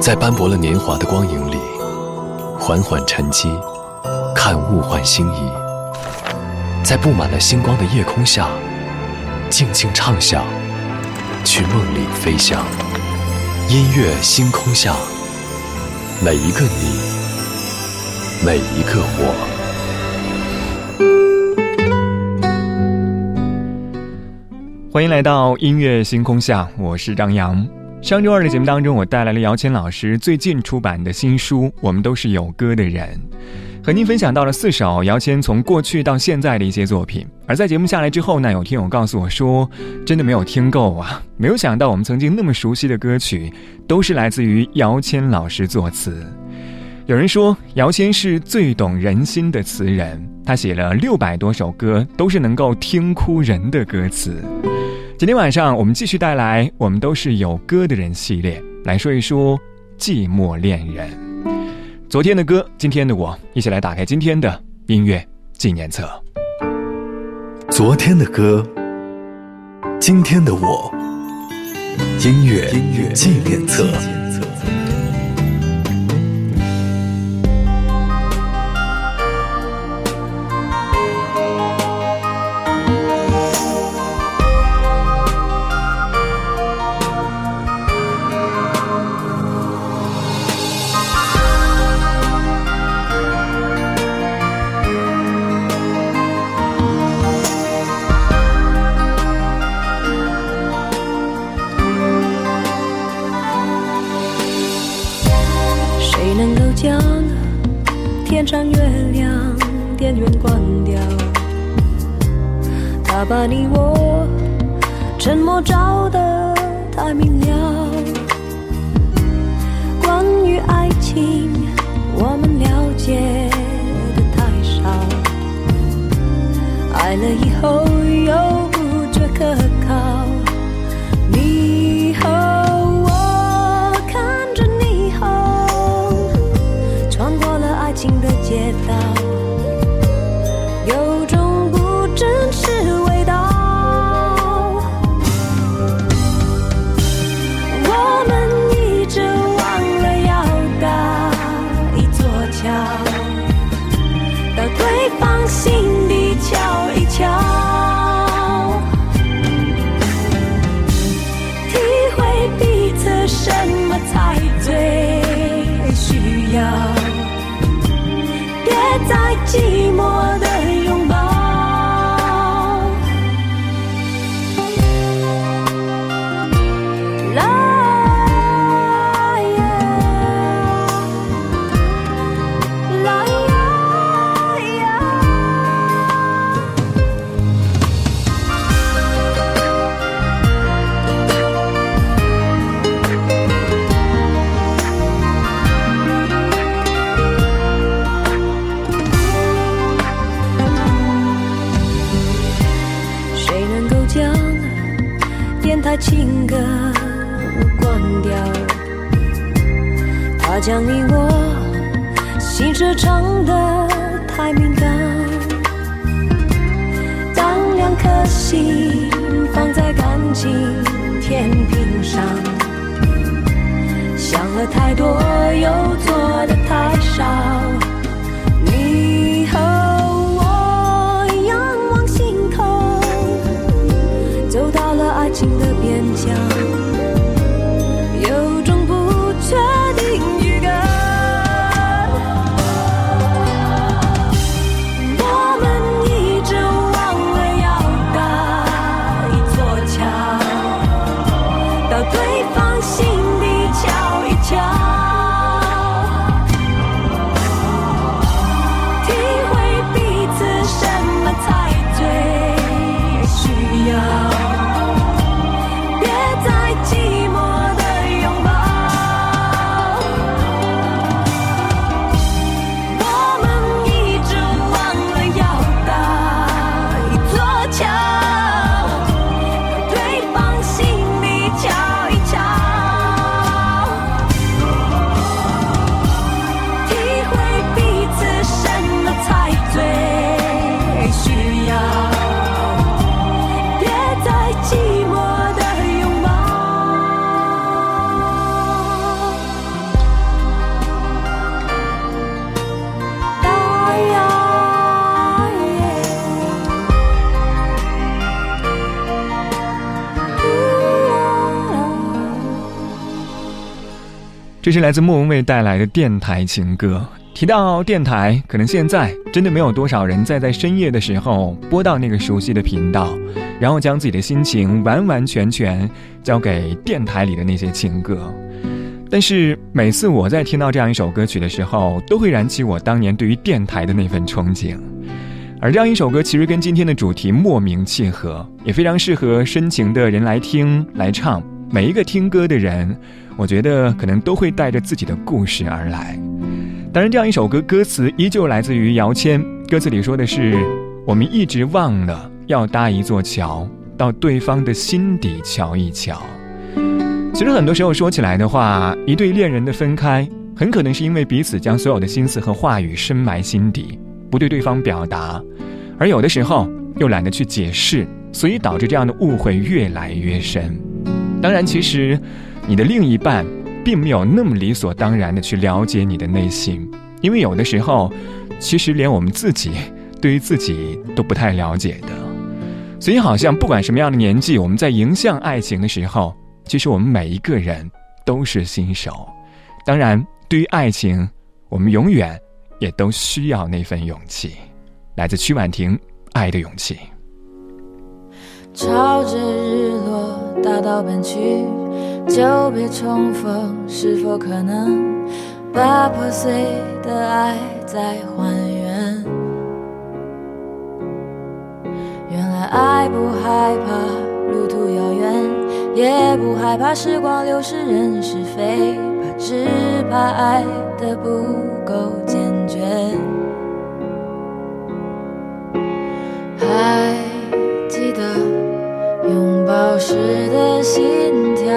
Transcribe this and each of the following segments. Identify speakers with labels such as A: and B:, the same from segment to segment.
A: 在斑驳了年华的光影里，缓缓沉积，看物换星移；在布满了星光的夜空下，静静畅想，去梦里飞翔。音乐星空下，每一个你，每一个我。
B: 欢迎来到音乐星空下，我是张扬。上周二的节目当中，我带来了姚谦老师最近出版的新书《我们都是有歌的人》，和您分享到了四首姚谦从过去到现在的一些作品。而在节目下来之后呢，有听友告诉我说，真的没有听够啊！没有想到我们曾经那么熟悉的歌曲，都是来自于姚谦老师作词。有人说，姚谦是最懂人心的词人，他写了六百多首歌，都是能够听哭人的歌词。今天晚上我们继续带来我们都是有歌的人系列，来说一说寂寞恋人。昨天的歌，今天的我，一起来打开今天的音乐纪念册。
A: 昨天的歌，今天的我，音乐纪念册。
C: 颗心放在感情天平上，想了太多又做
B: 这是来自莫文蔚带来的电台情歌。提到电台，可能现在真的没有多少人在在深夜的时候播到那个熟悉的频道，然后将自己的心情完完全全交给电台里的那些情歌。但是每次我在听到这样一首歌曲的时候，都会燃起我当年对于电台的那份憧憬。而这样一首歌，其实跟今天的主题莫名契合，也非常适合深情的人来听来唱。每一个听歌的人，我觉得可能都会带着自己的故事而来。当然，这样一首歌歌词依旧来自于姚谦，歌词里说的是：“我们一直忘了要搭一座桥，到对方的心底瞧一瞧。”其实很多时候说起来的话，一对恋人的分开，很可能是因为彼此将所有的心思和话语深埋心底，不对对方表达，而有的时候又懒得去解释，所以导致这样的误会越来越深。当然，其实你的另一半并没有那么理所当然的去了解你的内心，因为有的时候，其实连我们自己对于自己都不太了解的。所以，好像不管什么样的年纪，我们在迎向爱情的时候，其实我们每一个人都是新手。当然，对于爱情，我们永远也都需要那份勇气。来自曲婉婷，《爱的勇气》。
D: 朝着日落，大道奔去，久别重逢，是否可能把破碎的爱再还原？原来爱不害怕路途遥远，也不害怕时光流逝人是非，怕只怕爱的不够坚决。还。时的心跳，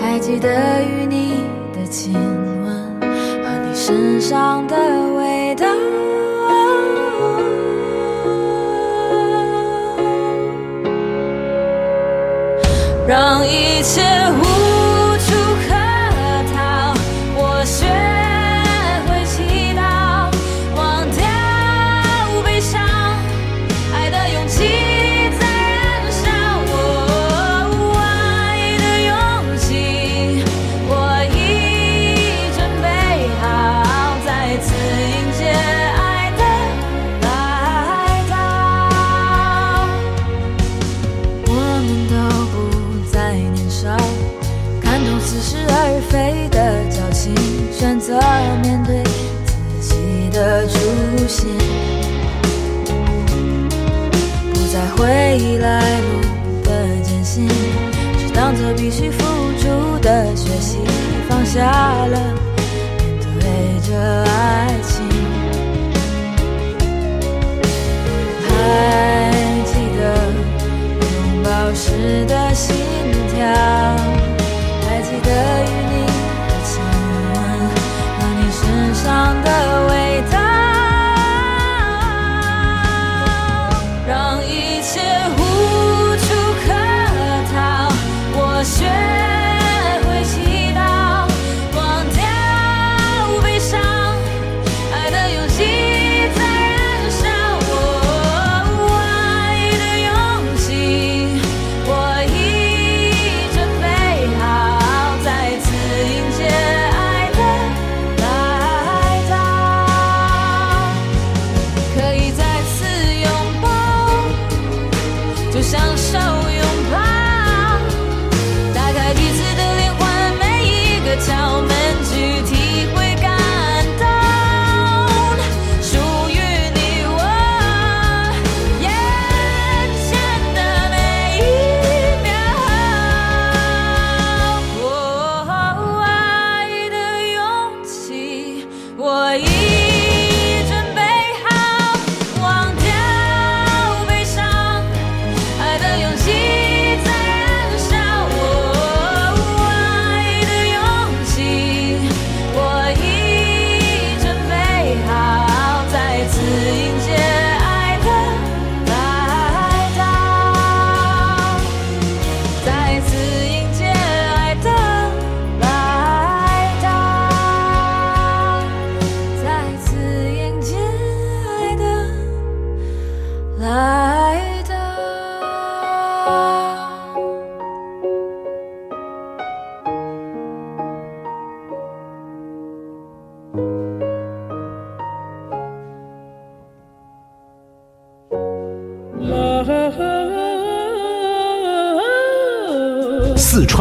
D: 还记得与你的亲吻和你身上的味道，让一切似是而非的矫情，选择面对自己的初心，不再回忆来路的艰辛，只当作必须付出的学习，放下了面对着爱情。还记得拥抱时的心跳。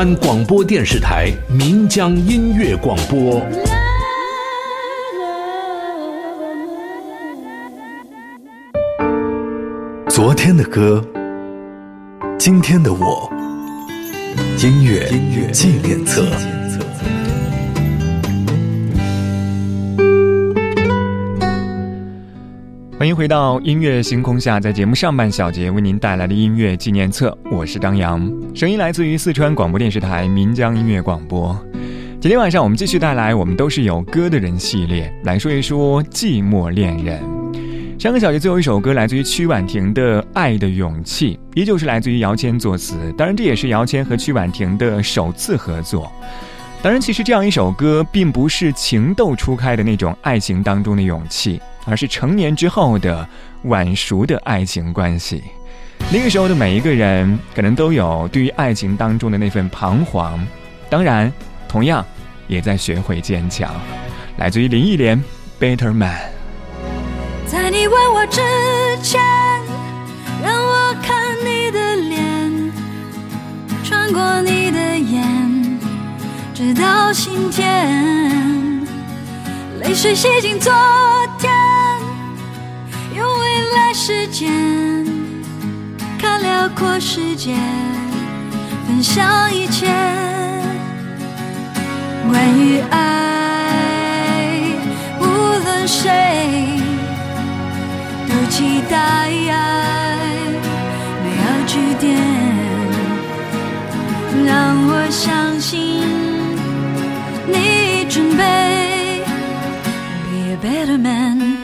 E: 川广播电视台岷江音乐广播。
A: 昨天的歌，今天的我，音乐纪念册。
B: 欢迎回到音乐星空下，在节目上半小节为您带来的音乐纪念册，我是张扬，声音来自于四川广播电视台岷江音乐广播。今天晚上我们继续带来《我们都是有歌的人》系列，来说一说寂寞恋人。上个小节最后一首歌来自于曲婉婷的《爱的勇气》，依旧是来自于姚谦作词，当然这也是姚谦和曲婉婷的首次合作。当然，其实这样一首歌并不是情窦初开的那种爱情当中的勇气。而是成年之后的晚熟的爱情关系，那个时候的每一个人可能都有对于爱情当中的那份彷徨，当然，同样也在学会坚强。来自于林忆莲《Better Man》。
F: 在你问我之心田，泪水洗净昨天。用未来时间，看辽阔世界，分享一切。关于爱，无论谁都期待爱，没有句点，让我相信你准备，Be a better man。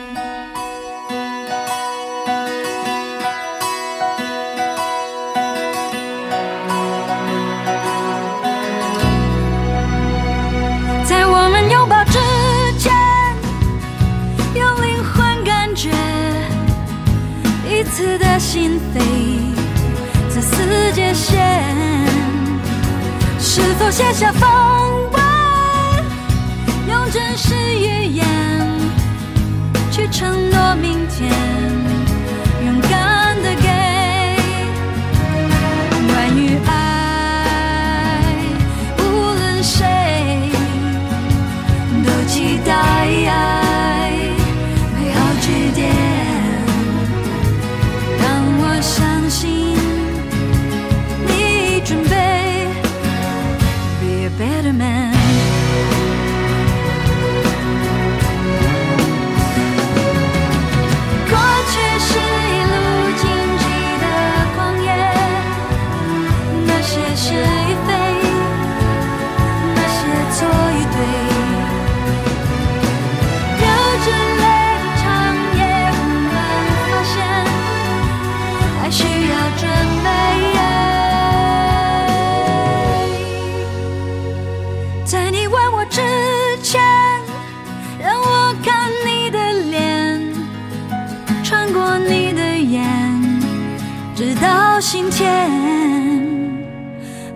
F: 直到心田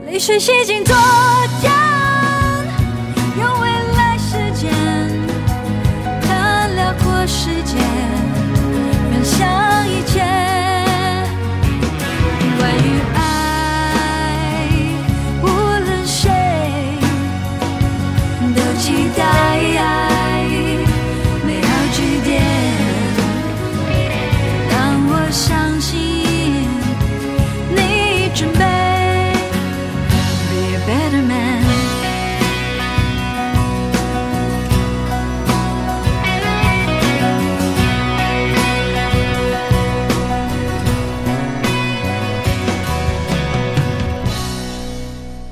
F: 泪水洗净昨天。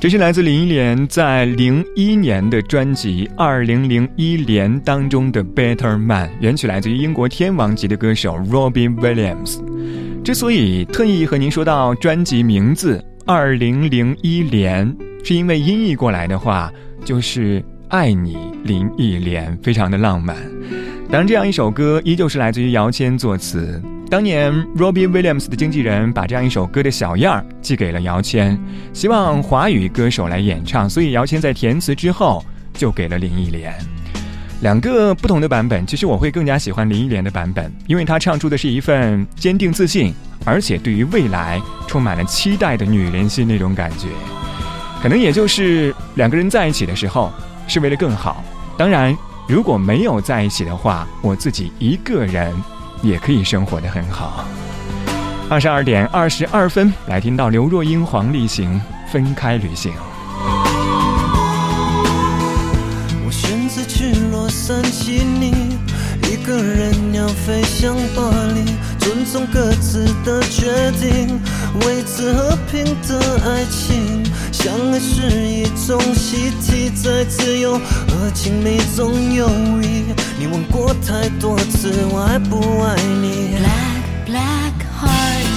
B: 这是来自林忆莲在零一年的专辑《二零零一年》当中的《Better Man》，原曲来自于英国天王级的歌手 Robbie Williams。之所以特意和您说到专辑名字《二零零一年》，是因为音译过来的话就是“爱你，林忆莲”，非常的浪漫。当然，这样一首歌依旧是来自于姚谦作词。当年，Robbie Williams 的经纪人把这样一首歌的小样儿寄给了姚谦，希望华语歌手来演唱，所以姚谦在填词之后就给了林忆莲。两个不同的版本，其实我会更加喜欢林忆莲的版本，因为她唱出的是一份坚定自信，而且对于未来充满了期待的女人心那种感觉。可能也就是两个人在一起的时候是为了更好。当然，如果没有在一起的话，我自己一个人也可以生活的很好。二十二点二十二分，来听到刘若英、黄立行分开旅行。
G: 我选择去洛杉矶，你一个人要飞向巴黎，尊重各自的决定，维持和平的爱情。相爱是一种习题，在自由和亲密中游移。你问过太多次，我爱不爱你
F: ？Black black heart，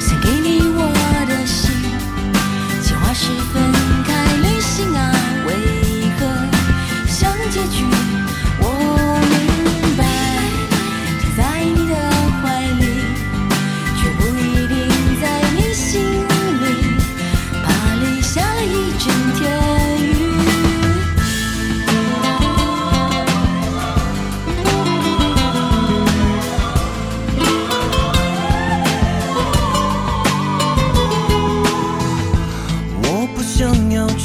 F: 献给你我的心。计划是分开旅行啊，为何像结局？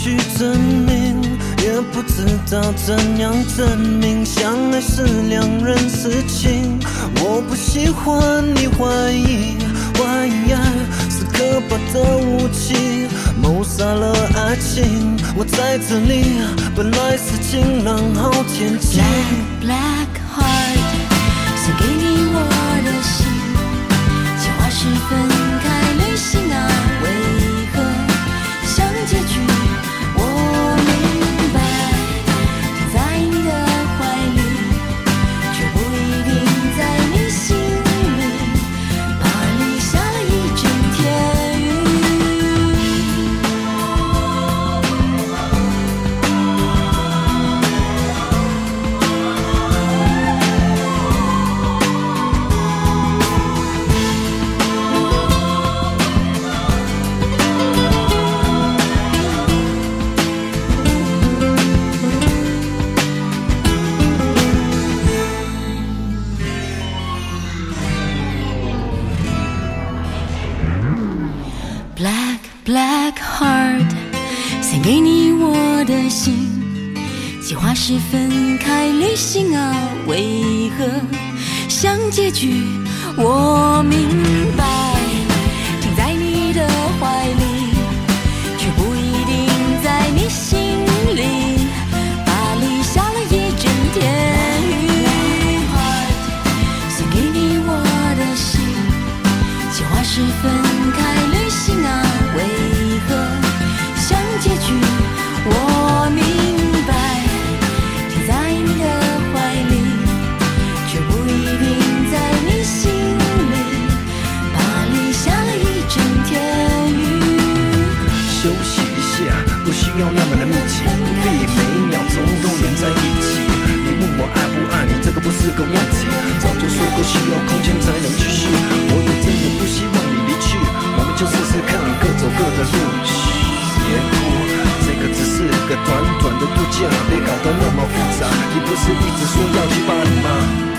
G: 去证明，也不知道怎样证明。相爱是两人事情，我不喜欢你怀疑，怀疑爱是可怕的武器，谋杀了爱情。我在这里，本来是晴朗好天气。
F: Black black heart，献给你结局？我
G: 各的路。别哭，这个只是个短短的度假，别搞得那么复杂。你不是一直说要去巴黎吗？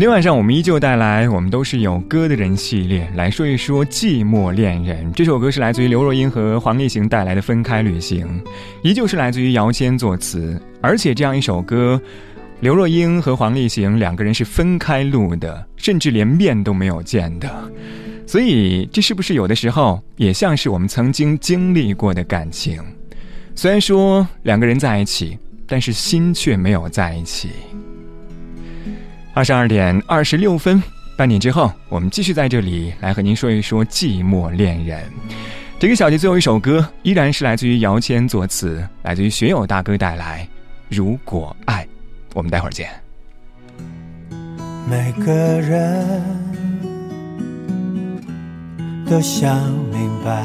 B: 今天晚上我们依旧带来我们都是有歌的人系列，来说一说《寂寞恋人》这首歌是来自于刘若英和黄立行带来的《分开旅行》，依旧是来自于姚谦作词，而且这样一首歌，刘若英和黄立行两个人是分开录的，甚至连面都没有见的，所以这是不是有的时候也像是我们曾经经历过的感情？虽然说两个人在一起，但是心却没有在一起。二十二点二十六分，半点之后，我们继续在这里来和您说一说《寂寞恋人》这个小节。最后一首歌依然是来自于姚谦作词，来自于学友大哥带来《如果爱》。我们待会儿见。
H: 每个人都想明白，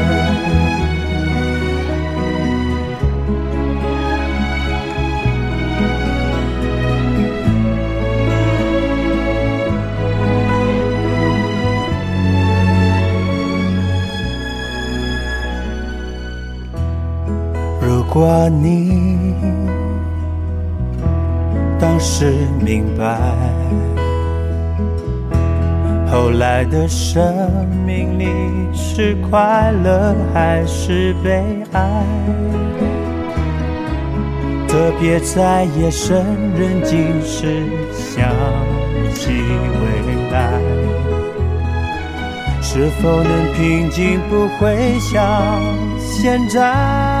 H: 如果你当时明白，后来的生命里是快乐还是悲哀？特别在夜深人静时想起未来，是否能平静，不会像现在？